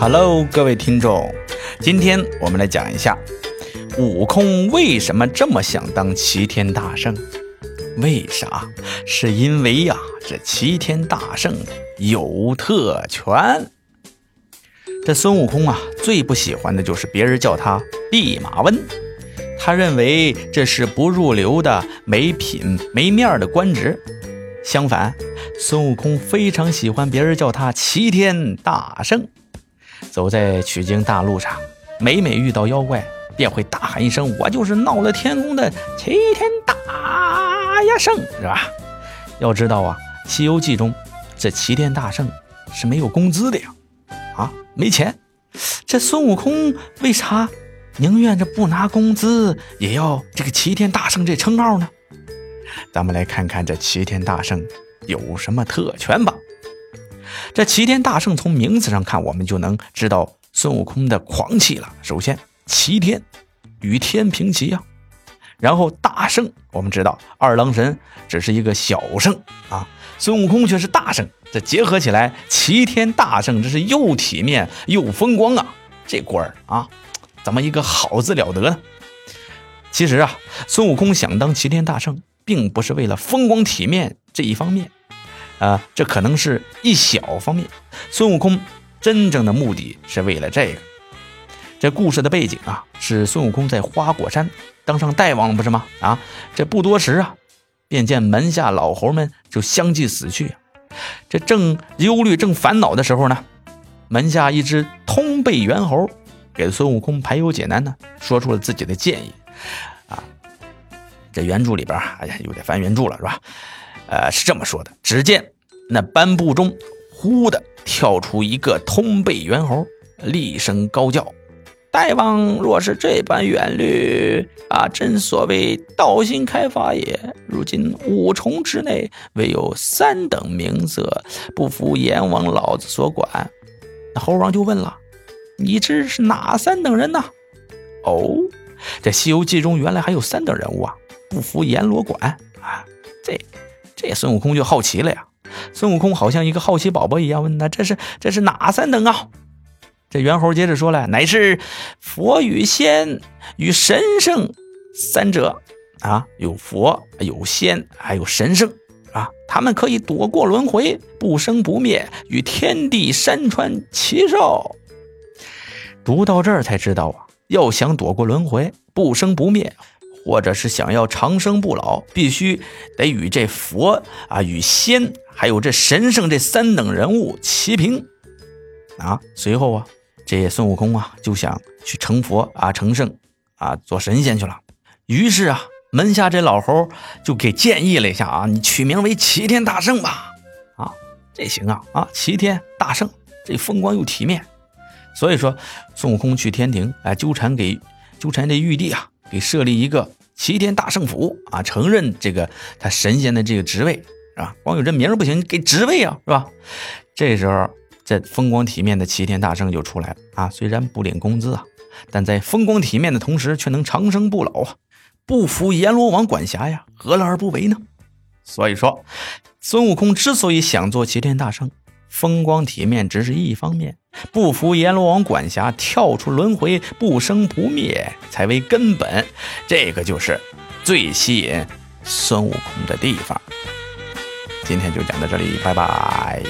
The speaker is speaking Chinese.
Hello，各位听众，今天我们来讲一下悟空为什么这么想当齐天大圣。为啥？是因为呀，这齐天大圣有特权。这孙悟空啊，最不喜欢的就是别人叫他弼马温，他认为这是不入流的、没品没面的官职。相反，孙悟空非常喜欢别人叫他齐天大圣。走在取经大路上，每每遇到妖怪，便会大喊一声：“我就是闹了天宫的齐天大呀圣，是吧？”要知道啊，《西游记》中这齐天大圣是没有工资的呀，啊，没钱。这孙悟空为啥宁愿这不拿工资，也要这个齐天大圣这称号呢？咱们来看看这齐天大圣有什么特权吧。这齐天大圣从名字上看，我们就能知道孙悟空的狂气了。首先，齐天与天平齐呀。然后大圣，我们知道二郎神只是一个小圣啊，孙悟空却是大圣。这结合起来，齐天大圣，这是又体面又风光啊！这官儿啊，怎么一个好字了得呢？其实啊，孙悟空想当齐天大圣，并不是为了风光体面这一方面。啊，这可能是一小方面。孙悟空真正的目的是为了这个。这故事的背景啊，是孙悟空在花果山当上大王了，不是吗？啊，这不多时啊，便见门下老猴们就相继死去。这正忧虑、正烦恼的时候呢，门下一只通背猿猴给孙悟空排忧解难呢，说出了自己的建议。啊，这原著里边，哎呀，有点翻原著了，是吧？呃，是这么说的。只见那斑布中忽的跳出一个通背猿猴，厉声高叫：“大王若是这般远虑啊，真所谓道心开发也。如今五重之内，唯有三等名色，不服阎王老子所管。”那猴王就问了：“你这是哪三等人呢？”哦，这《西游记》中原来还有三等人物啊，不服阎罗管啊，这。这孙悟空就好奇了呀，孙悟空好像一个好奇宝宝一样，问他：“这是这是哪三等啊？”这猿猴接着说了：“乃是佛与仙与神圣三者啊，有佛有仙还有神圣啊，他们可以躲过轮回，不生不灭，与天地山川齐寿。”读到这儿才知道啊，要想躲过轮回，不生不灭。或者是想要长生不老，必须得与这佛啊、与仙还有这神圣这三等人物齐平啊。随后啊，这孙悟空啊就想去成佛啊、成圣啊、做神仙去了。于是啊，门下这老猴就给建议了一下啊，你取名为齐天大圣吧。啊，这行啊啊，齐天大圣，这风光又体面。所以说，孙悟空去天庭啊，纠缠给纠缠这玉帝啊。给设立一个齐天大圣府啊，承认这个他神仙的这个职位是吧？光有这名不行，给职位啊，是吧？这时候，这风光体面的齐天大圣就出来了啊！虽然不领工资啊，但在风光体面的同时，却能长生不老啊！不服阎罗王管辖呀，何乐而不为呢？所以说，孙悟空之所以想做齐天大圣。风光体面只是一方面，不服阎罗王管辖，跳出轮回，不生不灭才为根本。这个就是最吸引孙悟空的地方。今天就讲到这里，拜拜。